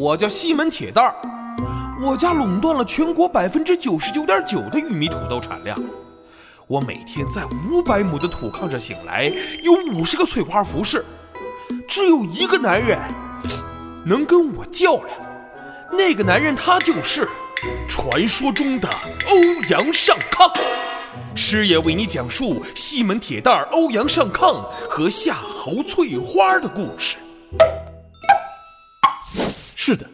我叫西门铁蛋儿，我家垄断了全国百分之九十九点九的玉米土豆产量。我每天在五百亩的土炕上醒来，有五十个翠花服侍，只有一个男人能跟我较量。那个男人他就是传说中的欧阳上康。师爷为你讲述西门铁蛋儿、欧阳上康和夏侯翠花的故事。是的，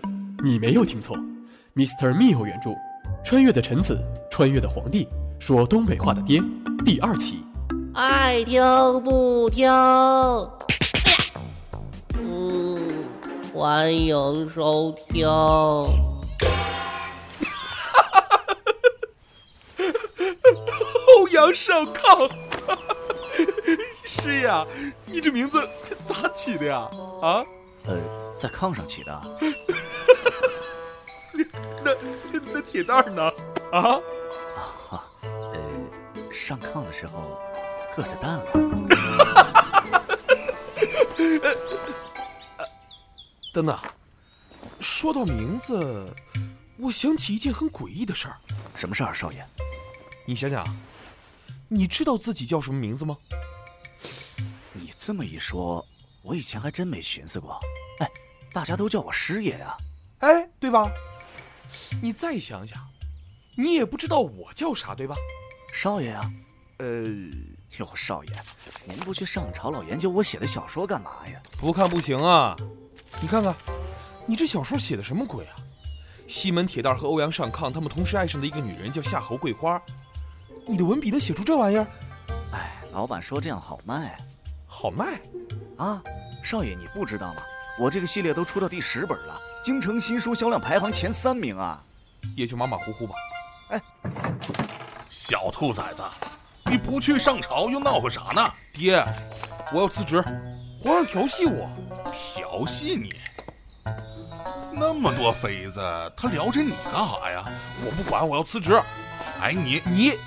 你没有听错，Mr. Miu 原著，《穿越的臣子，穿越的皇帝，说东北话的爹》第二期。爱听不听？嗯，欢迎收听。欧阳少康，师爷，你这名字咋起的呀？啊？呃，在炕上起的。那那铁蛋儿呢？啊？啊，呃，上炕的时候硌着蛋了。等等，说到名字，我想起一件很诡异的事儿。什么事儿，少爷？你想想，你知道自己叫什么名字吗？你这么一说，我以前还真没寻思过。哎，大家都叫我师爷呀。哎，对吧？你再想想，你也不知道我叫啥，对吧？少爷啊。呃，哟，少爷，您不去上朝老研究我写的小说干嘛呀？不看不行啊！你看看，你这小说写的什么鬼啊？西门铁蛋和欧阳上炕他们同时爱上的一个女人叫夏侯桂花，你的文笔能写出这玩意儿？哎，老板说这样好卖，好卖啊！少爷你不知道吗？我这个系列都出到第十本了，京城新书销量排行前三名啊！也就马马虎虎吧。哎，小兔崽子，你不去上朝又闹个啥呢？爹，我要辞职，皇上调戏我。调戏你？那么多妃子，他撩着你干啥呀？我不管，我要辞职。哎，你你，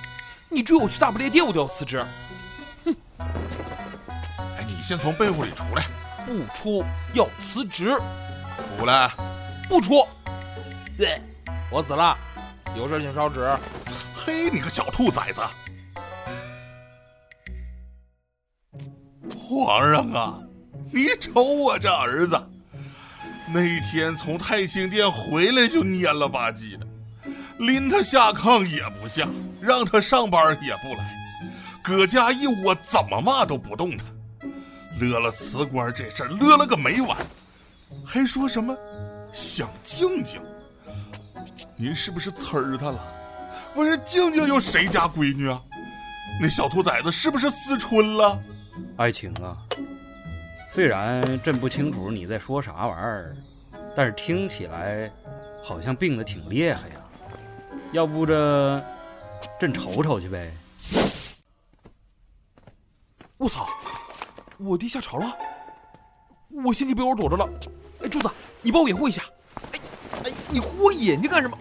你追我去大不列颠，我都要辞职。哼！哎，你先从被窝里出来。不出，要辞职。出来。不出。对，我死了。有事请烧纸。嘿，你个小兔崽子！皇上啊，你瞅我这儿子，那天从太清殿回来就蔫了吧唧的，拎他下炕也不下，让他上班也不来，搁家一窝怎么骂都不动弹。乐了辞官这事儿乐了个没完，还说什么想静静。您是不是呲儿他了？不是静静又谁家闺女啊？那小兔崽子是不是思春了？爱卿啊，虽然朕不清楚你在说啥玩意儿，但是听起来好像病得挺厉害呀。要不这朕瞅瞅去呗？我操！我爹下朝了，我先进被窝躲着了。哎，柱子，你帮我掩护一下。哎哎，你护我眼睛干什么？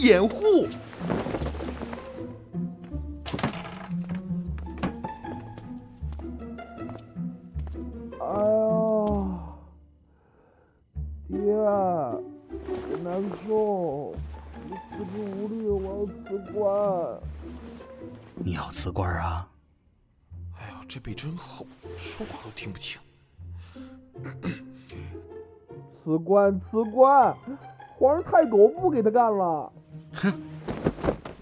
掩护！哎呀，爹，我难受，我四肢无力，我要辞官。你要辞官啊？这背真厚，说话都听不清。辞官，辞官！皇上太狗不给他干了。哼！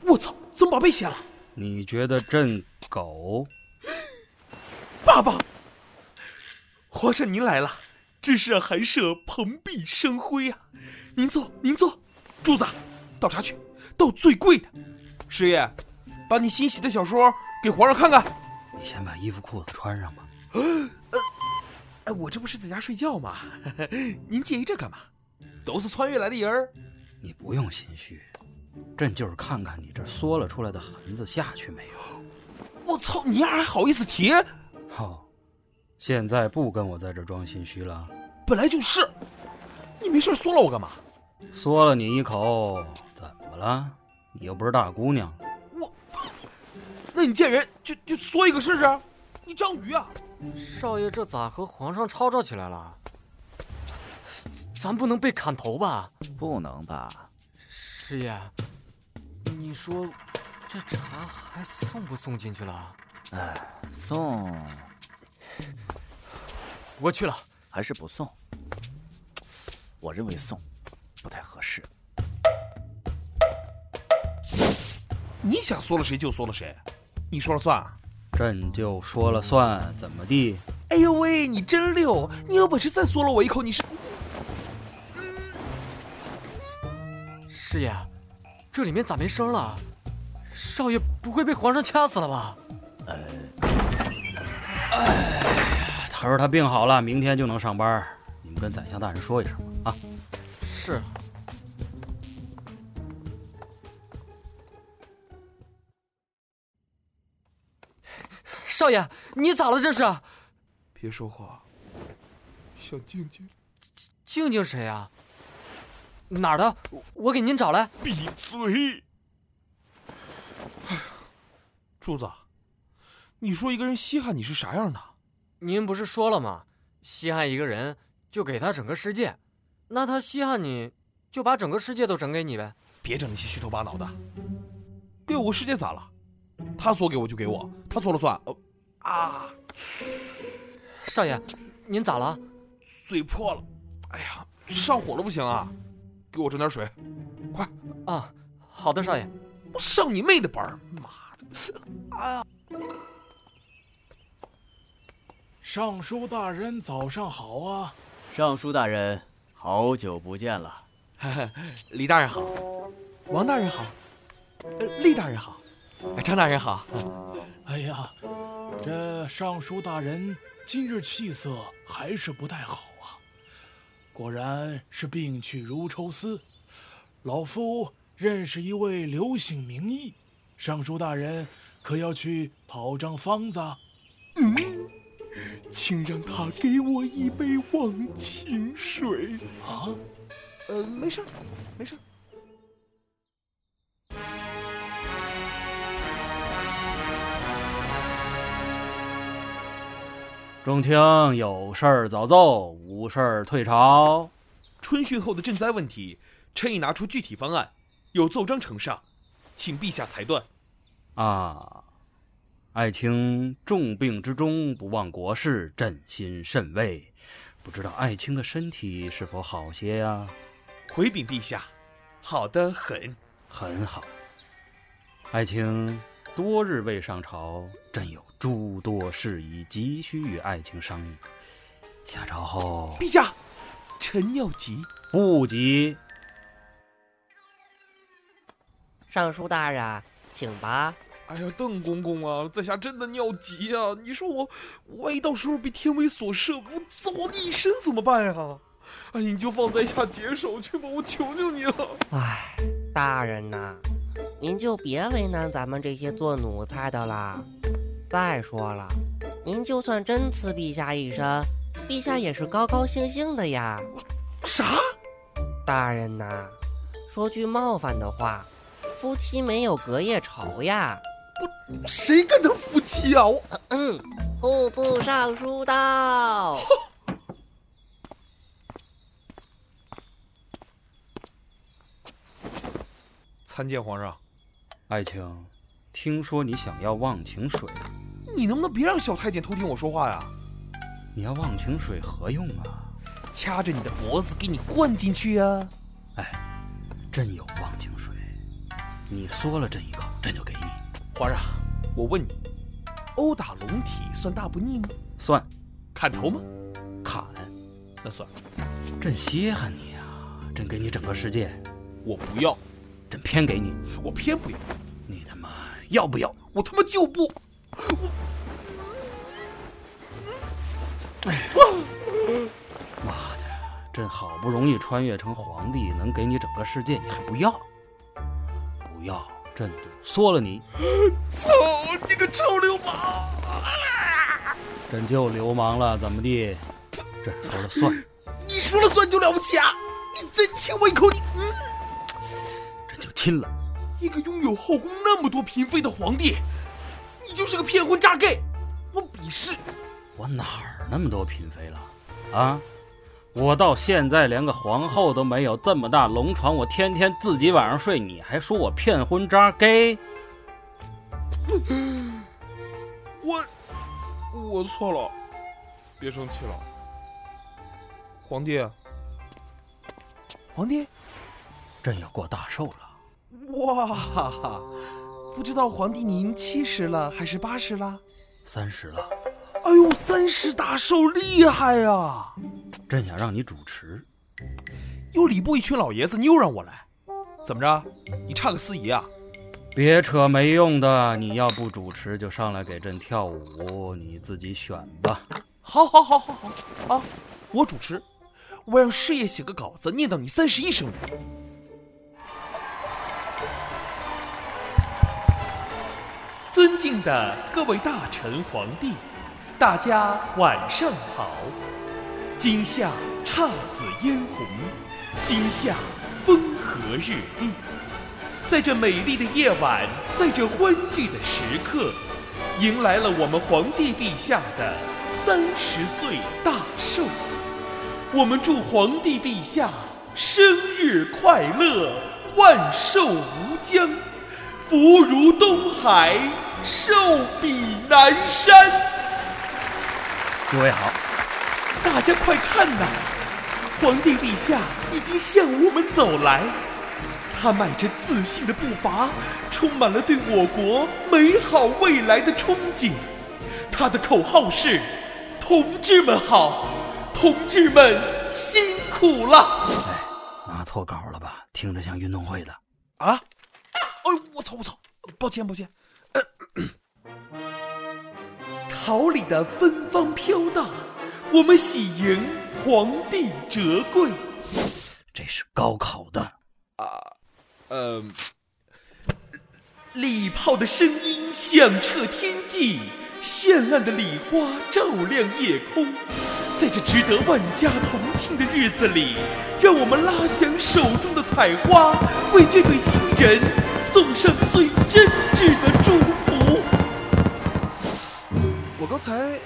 我操，怎么把背掀了？你觉得朕狗？爸爸，皇上您来了，真是让寒舍蓬荜生辉啊！您坐，您坐。柱子，倒茶去，倒最贵的。师爷，把你新写的小说给皇上看看。你先把衣服裤子穿上吧。呃，哎，我这不是在家睡觉吗？您介意这干嘛？都是穿越来的人儿。你不用心虚，朕就是看看你这缩了出来的痕子下去没有。我操，你丫还好意思提？好，现在不跟我在这装心虚了。本来就是。你没事缩了我干嘛？缩了你一口，怎么了？你又不是大姑娘。我，那你见人就就缩一个试试？你章鱼啊！少爷这咋和皇上吵吵起来了？咱不能被砍头吧？不能吧？师爷，你说这茶还送不送进去了？哎，送我去了。还是不送？我认为送不太合适。你想说了谁就说了谁，你说了算啊？朕就说了算，怎么地？哎呦喂，你真溜！你有本事再嗦了我一口，你是？师爷，这里面咋没声了？少爷不会被皇上掐死了吧？呃，哎他说他病好了，明天就能上班。你们跟宰相大人说一声吧。啊，是。少爷，你咋了？这是？别说话。想静静，静静谁呀？哪儿的？我给您找来。闭嘴！哎呀，柱子，你说一个人稀罕你是啥样的？您不是说了吗？稀罕一个人就给他整个世界，那他稀罕你，就把整个世界都整给你呗。别整那些虚头巴脑的。给我个世界咋了？他说给我就给我，他说了算。哦，啊！少爷，您咋了？嘴破了。哎呀，上火了不行啊！给我整点水，快！啊，好的，少爷。我上你妹的班儿！妈的！哎呀！尚书大人早上好啊！尚书大人，好久不见了。李大人好，王大人好，呃，厉大人好，张大人好。哎呀，这尚书大人今日气色还是不太好啊，果然是病去如抽丝。老夫认识一位刘姓名医，尚书大人可要去讨张方子？嗯，请让他给我一杯忘情水啊。呃，没事，没事。众卿有事儿早奏，无事儿退朝。春训后的赈灾问题，臣已拿出具体方案，有奏章呈上，请陛下裁断。啊，爱卿重病之中不忘国事，朕心甚慰。不知道爱卿的身体是否好些呀？回禀陛下，好的很，很好。爱卿多日未上朝，朕有诸多事宜急需与爱卿商议。下朝后，陛下，臣尿急，不急。尚书大人，请吧。哎呀，邓公公啊，在下真的尿急啊！你说我，万一到时候被天威所摄，我早你一身怎么办呀？哎，你就放在下解手去吧，我求求你了。哎，大人呐，您就别为难咱们这些做奴才的啦。再说了，您就算真赐陛下一身，陛下也是高高兴兴的呀。啥？大人呐，说句冒犯的话，夫妻没有隔夜仇呀。我谁跟他夫妻啊？我嗯，户部尚书到。参见皇上。爱卿，听说你想要忘情水，你能不能别让小太监偷听我说话呀？你要忘情水何用啊？掐着你的脖子给你灌进去呀！哎，朕有忘情水，你嗦了朕一口，朕就给你。皇上，我问你，殴打龙体算大不逆吗？算。砍头吗？砍。那算。朕稀罕你啊，朕给你整个世界。我不要。朕偏给你，我偏不要。你他妈要不要？我他妈就不。我。哎，妈的！朕好不容易穿越成皇帝，能给你整个世界，你还不要？不要，朕就缩了你！操你个臭流氓！朕就流氓了，怎么地？朕说了算。你说了算就了不起啊！你再亲我一口，你……嗯。亲了，一个拥有后宫那么多嫔妃的皇帝，你就是个骗婚渣 gay，我鄙视。我哪儿那么多嫔妃了？啊，我到现在连个皇后都没有，这么大龙床，我天天自己晚上睡，你还说我骗婚渣 gay？我我错了，别生气了，皇帝。皇帝，朕要过大寿了。哇，不知道皇帝您七十了还是八十了？三十了。哎呦，三十大寿厉害呀！朕想让你主持。又礼部一群老爷子，你又让我来，怎么着？你差个司仪啊？别扯没用的，你要不主持就上来给朕跳舞，你自己选吧。好，好，好，好，好，啊！我主持，我让师爷写个稿子，念到你三十一生日。尊敬的各位大臣、皇帝，大家晚上好。今夏姹紫嫣红，今夏风和日丽。在这美丽的夜晚，在这欢聚的时刻，迎来了我们皇帝陛下的三十岁大寿。我们祝皇帝陛下生日快乐，万寿无疆，福如东海，寿比南山。诸位好，大家快看呐，皇帝陛下已经向我们走来。他迈着自信的步伐，充满了对我国美好未来的憧憬。他的口号是：“同志们好，同志们辛苦了。”哎，拿错稿了吧？听着像运动会的。啊！哎呦，我操我操！抱歉抱歉。呃、桃李的芬芳飘荡，我们喜迎皇帝折桂。这是高考的啊。呃，礼炮的声音响彻天际，绚烂的礼花照亮夜空。在这值得万家同庆的日子里，让我们拉响手中的彩花，为这对新人送上最真挚的祝福。才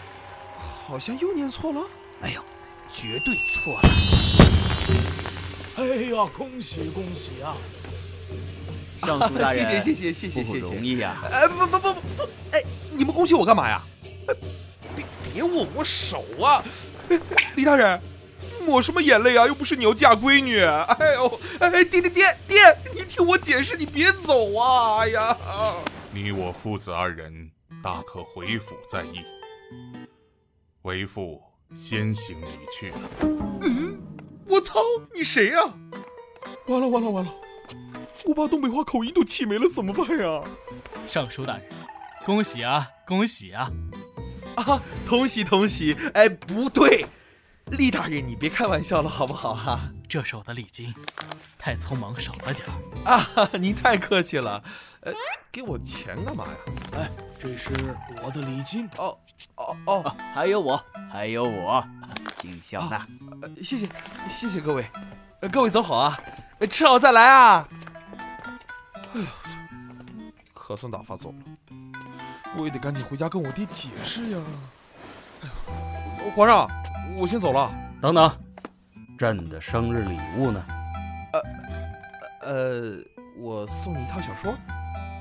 好像又念错了。哎呦，绝对错了！哎呀，恭喜恭喜啊！尚书大人，谢谢谢谢谢谢谢谢，不容易呀！哎，不不不不，哎，你们恭喜我干嘛呀？别别握我手啊！李大人，抹什么眼泪啊？又不是你要嫁闺女！哎呦，哎，爹爹爹爹，你听我解释，你别走啊！哎呀，你我父子二人大可回府再议。为父先行离去了。嗯，我操，你谁呀？完了完了完了！我把东北话口音都气没了，怎么办呀？尚书大人，恭喜啊，恭喜啊！啊，同喜同喜！哎，不对，厉大人，你别开玩笑了，好不好哈？这是我的礼金，太匆忙少了点儿。啊，您太客气了。呃，给我钱干嘛呀？哎，这是我的礼金。哦哦哦，还有我，还有我，敬笑纳。呃，谢谢，谢谢各位。呃，各位走好啊，吃好再来啊。哎呀，可算打发走了，我也得赶紧回家跟我爹解释呀。哎呦，皇上，我先走了。等等，朕的生日礼物呢？呃呃，我送你一套小说。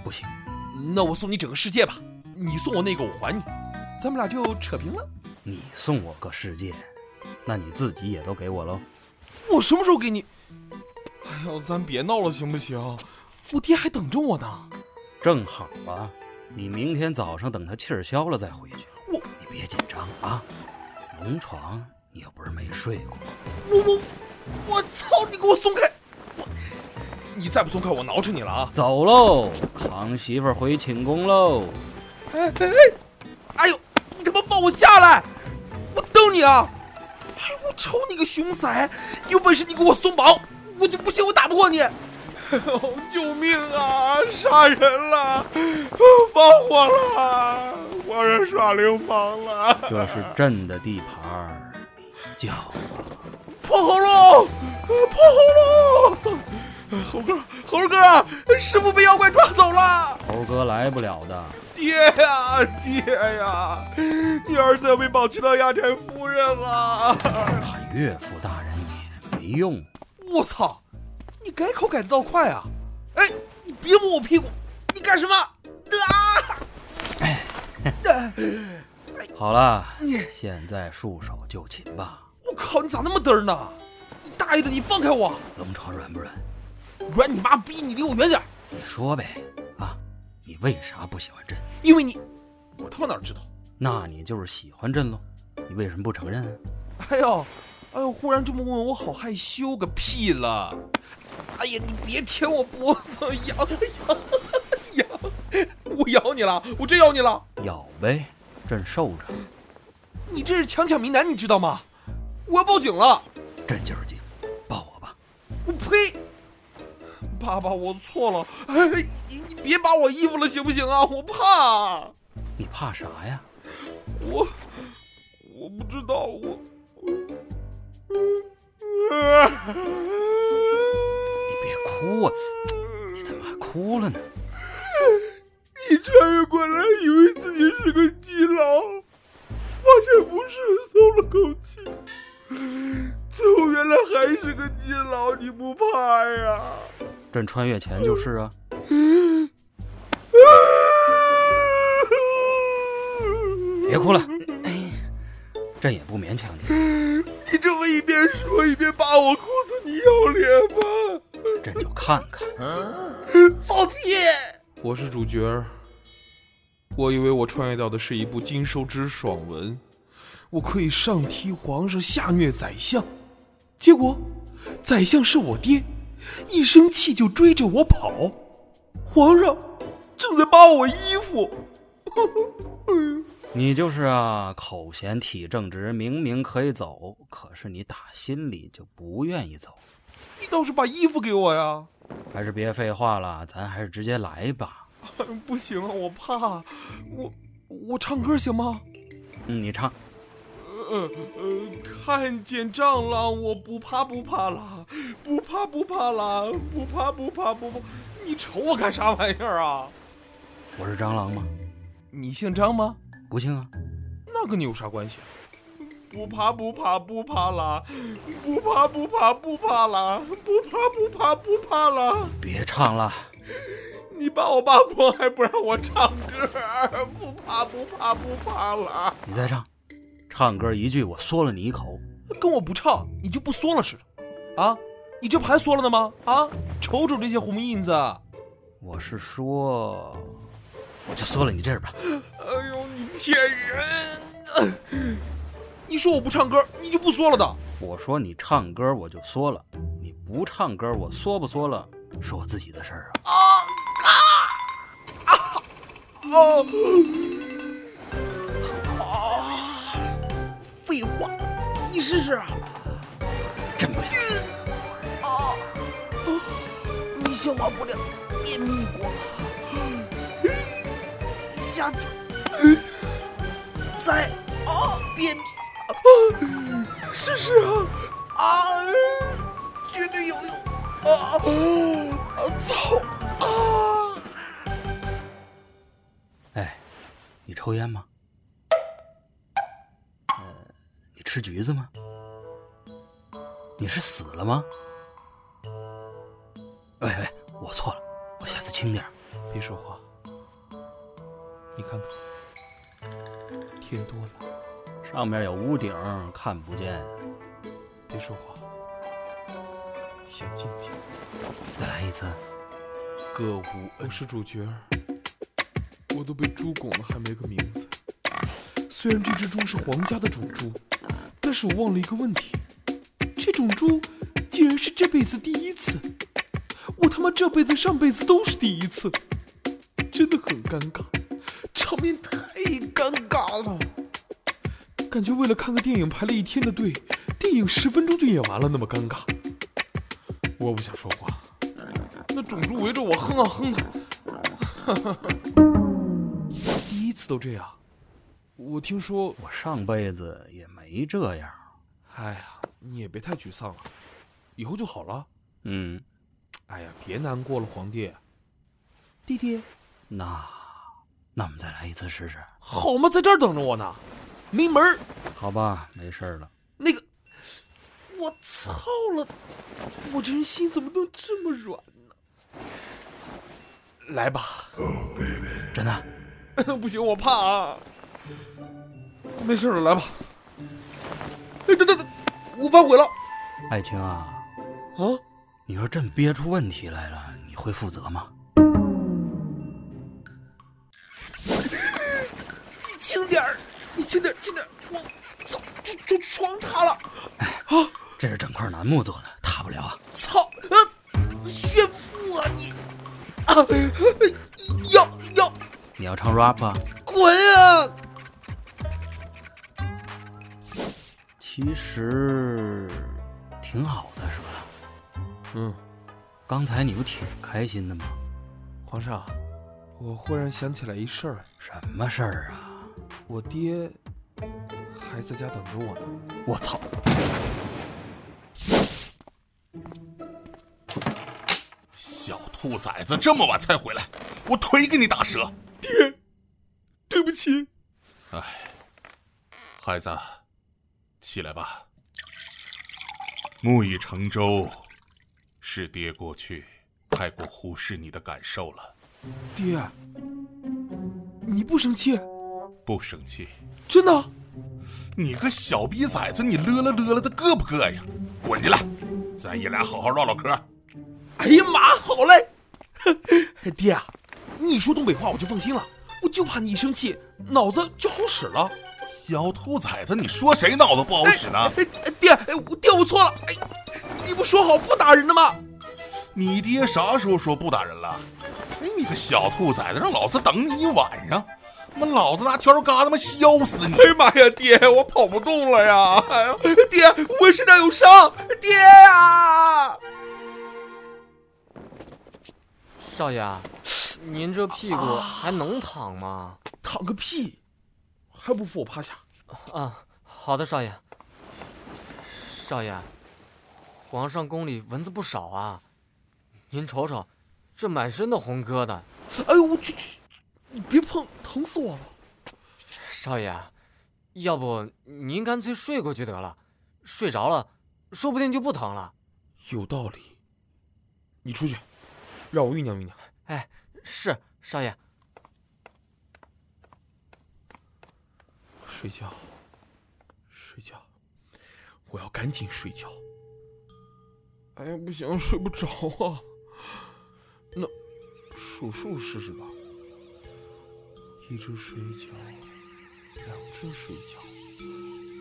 不行，那我送你整个世界吧。你送我那个，我还你，咱们俩就扯平了。你送我个世界，那你自己也都给我喽。我什么时候给你？哎呦，咱别闹了，行不行？我爹还等着我呢。正好啊，你明天早上等他气儿消了再回去。我，你别紧张啊。龙床你又不是没睡过。我我我操！你给我松开！我，你再不松开，我挠成你了啊！走喽，扛媳妇回寝宫喽。哎哎哎！他妈放我下来！我瞪你啊！哎呦，我瞅你个熊仔！有本事你给我松绑！我就不信我打不过你！哦，救命啊！杀人了！放火了！皇上耍流氓了！这是朕的地盘，叫破喉咙！破喉咙！猴哥，猴哥，师傅被妖怪抓走了！猴哥来不了的。爹呀，爹呀！你儿子要被绑去当压寨夫人了！喊岳父大人也没用。我操！你改口改得倒快啊！哎，你别摸我屁股！你干什么？啊！哎好了你，现在束手就擒吧。我靠！你咋那么嘚儿呢？你大爷的！你放开我！龙床软不软？软你妈逼！你离我远点！你说呗，啊，你为啥不喜欢朕？因为你，我他妈哪知道？那你就是喜欢朕喽？你为什么不承认啊？哎呦，哎呦！忽然这么问我，好害羞个屁了！哎呀，你别舔我脖子，痒痒痒！我咬你了，我真咬你了！咬呗，朕受着。你这是强抢民男，你知道吗？我要报警了！朕就是爸爸，我错了。哎，你你别扒我衣服了，行不行啊？我怕。你怕啥呀？我我不知道，我。你别哭啊！你怎么还哭了呢？你穿越过来，以为自己是个基佬，发现不是，松了口气。最后原来还是个基佬，你不怕呀？朕穿越前就是啊。别哭了，哎，朕也不勉强你。你这么一边说一边扒我裤子，你要脸吗？朕就看看。放屁！我是主角。我以为我穿越到的是一部金手指爽文，我可以上踢皇上，下虐宰相。结果，宰相是我爹，一生气就追着我跑。皇上正在扒我衣服。你就是啊，口嫌体正直，明明可以走，可是你打心里就不愿意走。你倒是把衣服给我呀！还是别废话了，咱还是直接来吧。不行，我怕。我我唱歌行吗？嗯，你唱。呃呃，看见蟑螂我不怕不怕啦，不怕不怕啦，不怕不怕不怕。你瞅我干啥玩意儿啊？我是蟑螂吗？你姓张吗？不姓啊。那跟你有啥关系？不怕不怕不怕啦，不怕不怕不怕啦，不怕不怕不怕啦。别唱了。你把我扒光还不让我唱歌？不怕不怕不怕啦。你再唱。唱歌一句，我嗦了你一口。跟我不唱，你就不嗦了似的，啊？你这不还嗦了呢吗？啊？瞅瞅这些红印子。我是说，我就嗦了你这儿吧。哎呦，你骗人！你说我不唱歌，你就不嗦了的？我说你唱歌，我就嗦了；你不唱歌，我嗦不嗦了，是我自己的事儿啊。啊啊！哦。废话，你试试。真不行。啊！你消化不良，便秘过。下次再啊便秘啊，试试啊啊，绝对有用啊！啊操啊！哎，你抽烟吗？吃橘子吗？你是死了吗？喂喂，我错了，我下次轻点别说话。你看看，天多了，上面有屋顶，看不见。别说话，想静静。再来一次。歌舞，我是主角，我都被猪拱了，还没个名字。虽然这只猪是皇家的种猪。但是我忘了一个问题，这种猪竟然是这辈子第一次，我他妈这辈子上辈子都是第一次，真的很尴尬，场面太尴尬了，感觉为了看个电影排了一天的队，电影十分钟就演完了，那么尴尬。我不想说话，那种猪围着我哼啊哼的，第一次都这样。我听说我上辈子也没这样。哎呀，你也别太沮丧了，以后就好了。嗯。哎呀，别难过了，皇帝。弟弟。那，那我们再来一次试试。好嘛，在这儿等着我呢。没门儿。好吧，没事儿了。那个，我操了！我这人心怎么能这么软呢？来吧，真的，不行，我怕啊。没事了，来吧。哎，等等等，我反悔了。爱卿啊，啊，你说朕憋出问题来了，你会负责吗？你轻点儿，你轻点儿，轻点儿。我操，这这床塌了。啊这是整块楠木做的，塌不了啊。操！啊，炫富啊你！啊，要要你要唱 rap 啊？滚啊！其实挺好的，是吧？嗯，刚才你不挺开心的吗？皇上，我忽然想起来一事儿，什么事儿啊？我爹还在家等着我呢。我操！小兔崽子这么晚才回来，我腿给你打折！爹对不起，哎孩子，起来吧。木已成舟，是爹过去太过忽视你的感受了。爹，你不生气？不生气，真的？你个小逼崽子，你勒了勒了的硌不硌呀？滚进来，咱爷俩好好唠唠嗑。哎呀妈，好嘞！爹啊，你一说东北话我就放心了，我就怕你一生气，脑子就好使了。小兔崽子，你说谁脑子不好使呢？哎哎，爹，哎，我爹我错了，哎，你不说好不打人的吗？你爹啥时候说不打人了？哎，你个小兔崽子，让老子等你一晚上，妈老子拿笤帚疙瘩妈削死你！哎呀妈呀，爹，我跑不动了呀！哎呀，爹，我身上有伤，爹呀！少爷，您这屁股还能躺吗？躺个屁，还不扶我趴下？啊，好的，少爷。少爷，皇上宫里蚊子不少啊，您瞅瞅，这满身的红疙瘩。哎呦我去去，你别碰，疼死我了！少爷，要不您干脆睡过去得了，睡着了，说不定就不疼了。有道理，你出去，让我酝酿酝酿。哎，是少爷。睡觉，睡觉，我要赶紧睡觉。哎呀，不行，睡不着啊。那数数试试吧。一只水饺，两只水饺，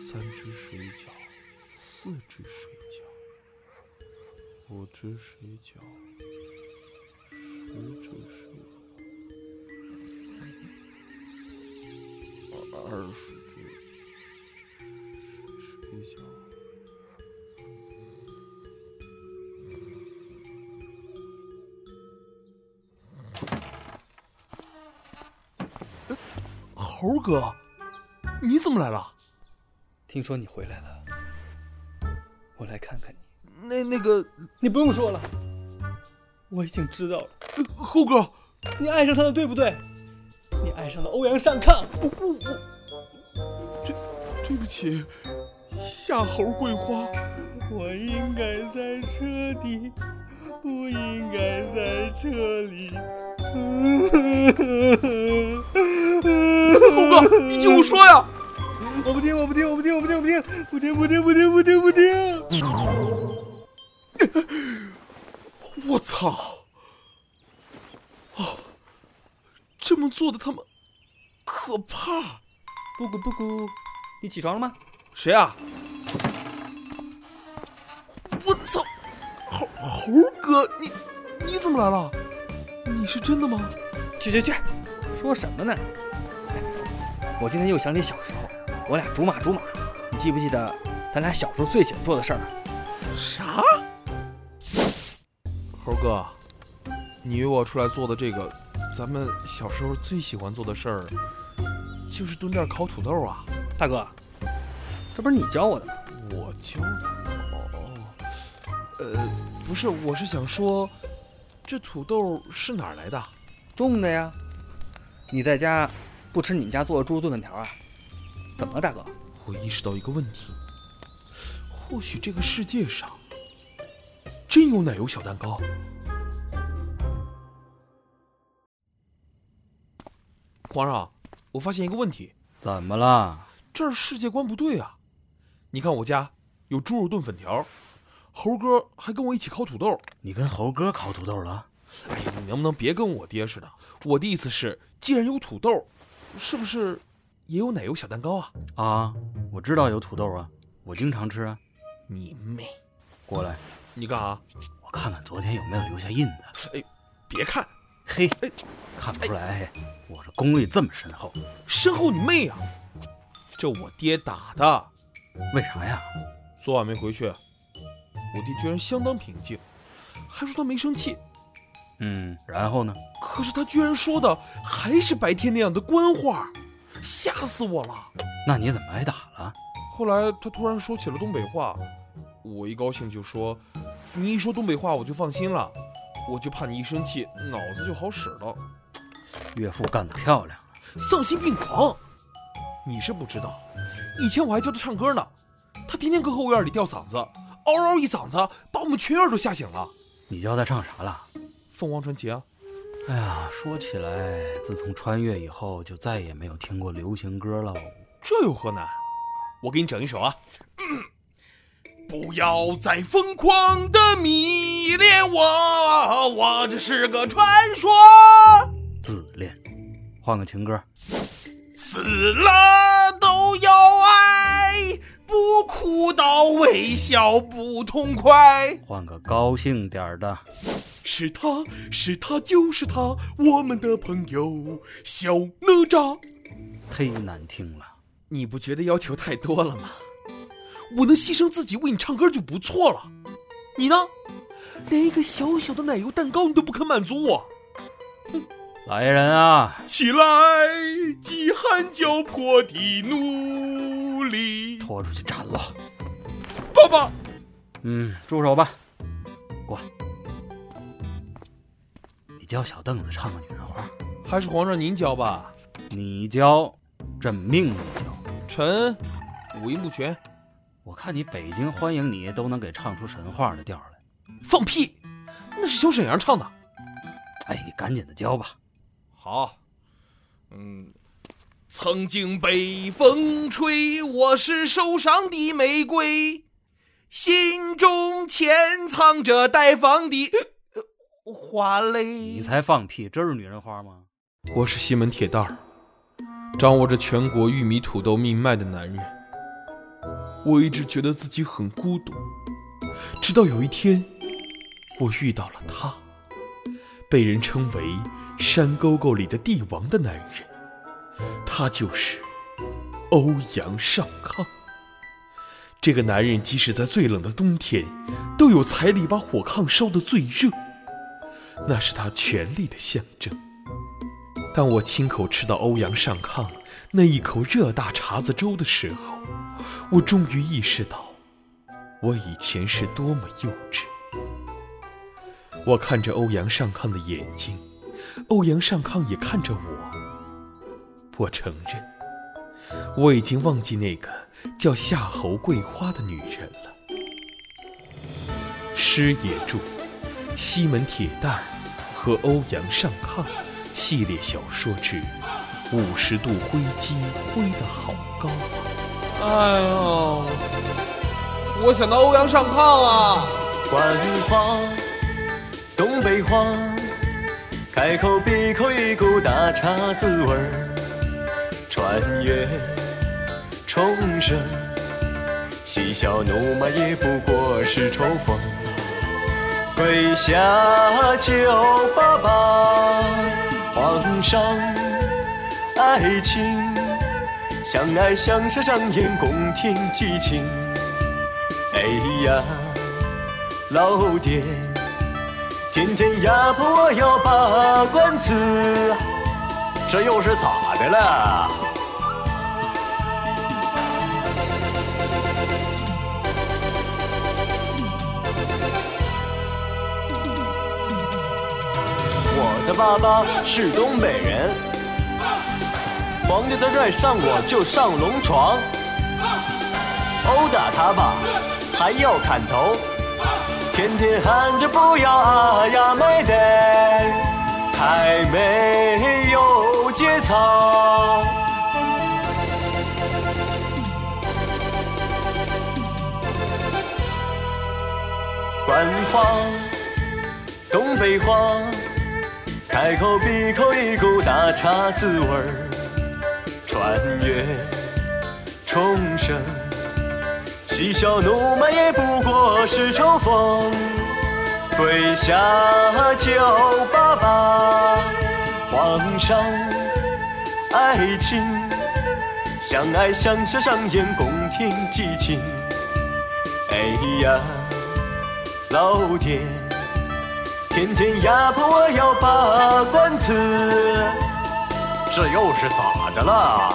三只水饺，四只水饺，五只水饺，十只水饺，二十猴哥，你怎么来了？听说你回来了，我来看看你。那那个，你不用说了，我已经知道了。猴哥，你爱上他了，对不对？你爱上了欧阳善康。我我我，对对不起，夏侯桂花。我应该在车底，不应该在车里。猴哥，你听我说呀！我不听，我不听，我不听，我不听，我不听，不听，不听，不听，不听，不听。我操！哦，这么做的他们可怕！布谷布谷，你起床了吗？谁啊？我操！猴猴哥，你你怎么来了？你是真的吗？去去去，说什么呢？哎，我今天又想起小时候，我俩竹马竹马，你记不记得咱俩小时候最喜欢做的事儿啊？啥？猴哥，你约我出来做的这个，咱们小时候最喜欢做的事儿，就是蹲这儿烤土豆啊！大哥，这不是你教我的吗？我教的。哦哦，呃，不是，我是想说，这土豆是哪儿来的？种的呀。你在家不吃你们家做的猪肉炖粉条啊？怎么了，大哥？我意识到一个问题，或许这个世界上真有奶油小蛋糕。皇上，我发现一个问题，怎么了？这儿世界观不对啊！你看我家有猪肉炖粉条，猴哥还跟我一起烤土豆。你跟猴哥烤土豆了？哎呀，你能不能别跟我爹似的？我的意思是，既然有土豆，是不是也有奶油小蛋糕啊？啊，我知道有土豆啊，我经常吃啊。你妹！过来，你干啥？我看看昨天有没有留下印子。哎，别看，嘿，看不出来，我这功力这么深厚。深厚你妹啊！这我爹打的。为啥呀？昨晚没回去，我弟居然相当平静，还说他没生气。嗯，然后呢？可是他居然说的还是白天那样的官话，吓死我了！那你怎么挨打了？后来他突然说起了东北话，我一高兴就说：“你一说东北话我就放心了，我就怕你一生气脑子就好使了。”岳父干得漂亮，丧心病狂！你是不知道，以前我还教他唱歌呢，他天天搁后院里吊嗓子，嗷嗷一嗓子，把我们全院都吓醒了。你教他唱啥了？凤凰传奇啊！哎呀，说起来，自从穿越以后，就再也没有听过流行歌了。这有何难？我给你整一首啊！嗯 不要再疯狂的迷恋我，我只是个传说。自恋，换个情歌。死了都要爱，不哭到微笑不痛快。换个高兴点的。是他是他就是他，我们的朋友小哪吒。忒难听了，你不觉得要求太多了吗？我能牺牲自己为你唱歌就不错了，你呢？连一个小小的奶油蛋糕你都不肯满足我。哼，来人啊！起来，饥寒交迫的奴隶！拖出去斩了！爸爸。嗯，住手吧。过来。教小凳子唱个女人花，还是皇上您教吧？你教，朕命你教。臣五音不全，我看你北京欢迎你都能给唱出神话的调来。放屁，那是小沈阳唱的。哎，你赶紧的教吧。好，嗯，曾经北风吹，我是受伤的玫瑰，心中潜藏着待放的。花嘞，你才放屁！这是女人花吗？我是西门铁蛋儿，掌握着全国玉米土豆命脉的男人。我一直觉得自己很孤独，直到有一天，我遇到了他，被人称为山沟沟里的帝王的男人。他就是欧阳尚康。这个男人即使在最冷的冬天，都有财力把火炕烧得最热。那是他权力的象征。当我亲口吃到欧阳上炕那一口热大碴子粥的时候，我终于意识到，我以前是多么幼稚。我看着欧阳上炕的眼睛，欧阳上炕也看着我。我承认，我已经忘记那个叫夏侯桂花的女人了。诗也注。西门铁蛋和欧阳上炕系列小说之《五十度灰机挥得好高》。哎呦，我想到欧阳上炕啊！关于花，东北话，开口闭口一股大碴子味儿。穿越重生，嬉笑怒骂也不过是嘲讽。跪下求爸爸，皇上，爱情相爱相杀相掩，宫廷激情。哎呀，老爹，天天压迫我要拔管子，这又是咋的了？的爸爸是东北人，猛烈的拽上我就上龙床，殴打他吧，还要砍头，天天喊着不要啊呀没得，太没有节操。官话，东北话，开口闭口一股大碴子味儿。穿越重生，嬉笑怒骂也不过是嘲讽。跪下叫爸爸，皇上，爱情，相爱相杀上演宫廷激情。哎呀！老天，天天压迫我要把官辞，这又是咋的了？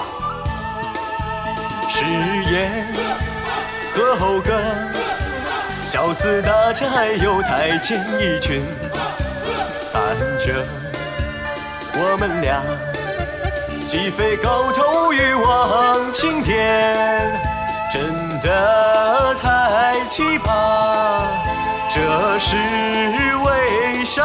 誓言和后歌，小厮大臣还有太监一群，看着我们俩鸡飞高头欲望青天，真的太奇葩。这是为啥？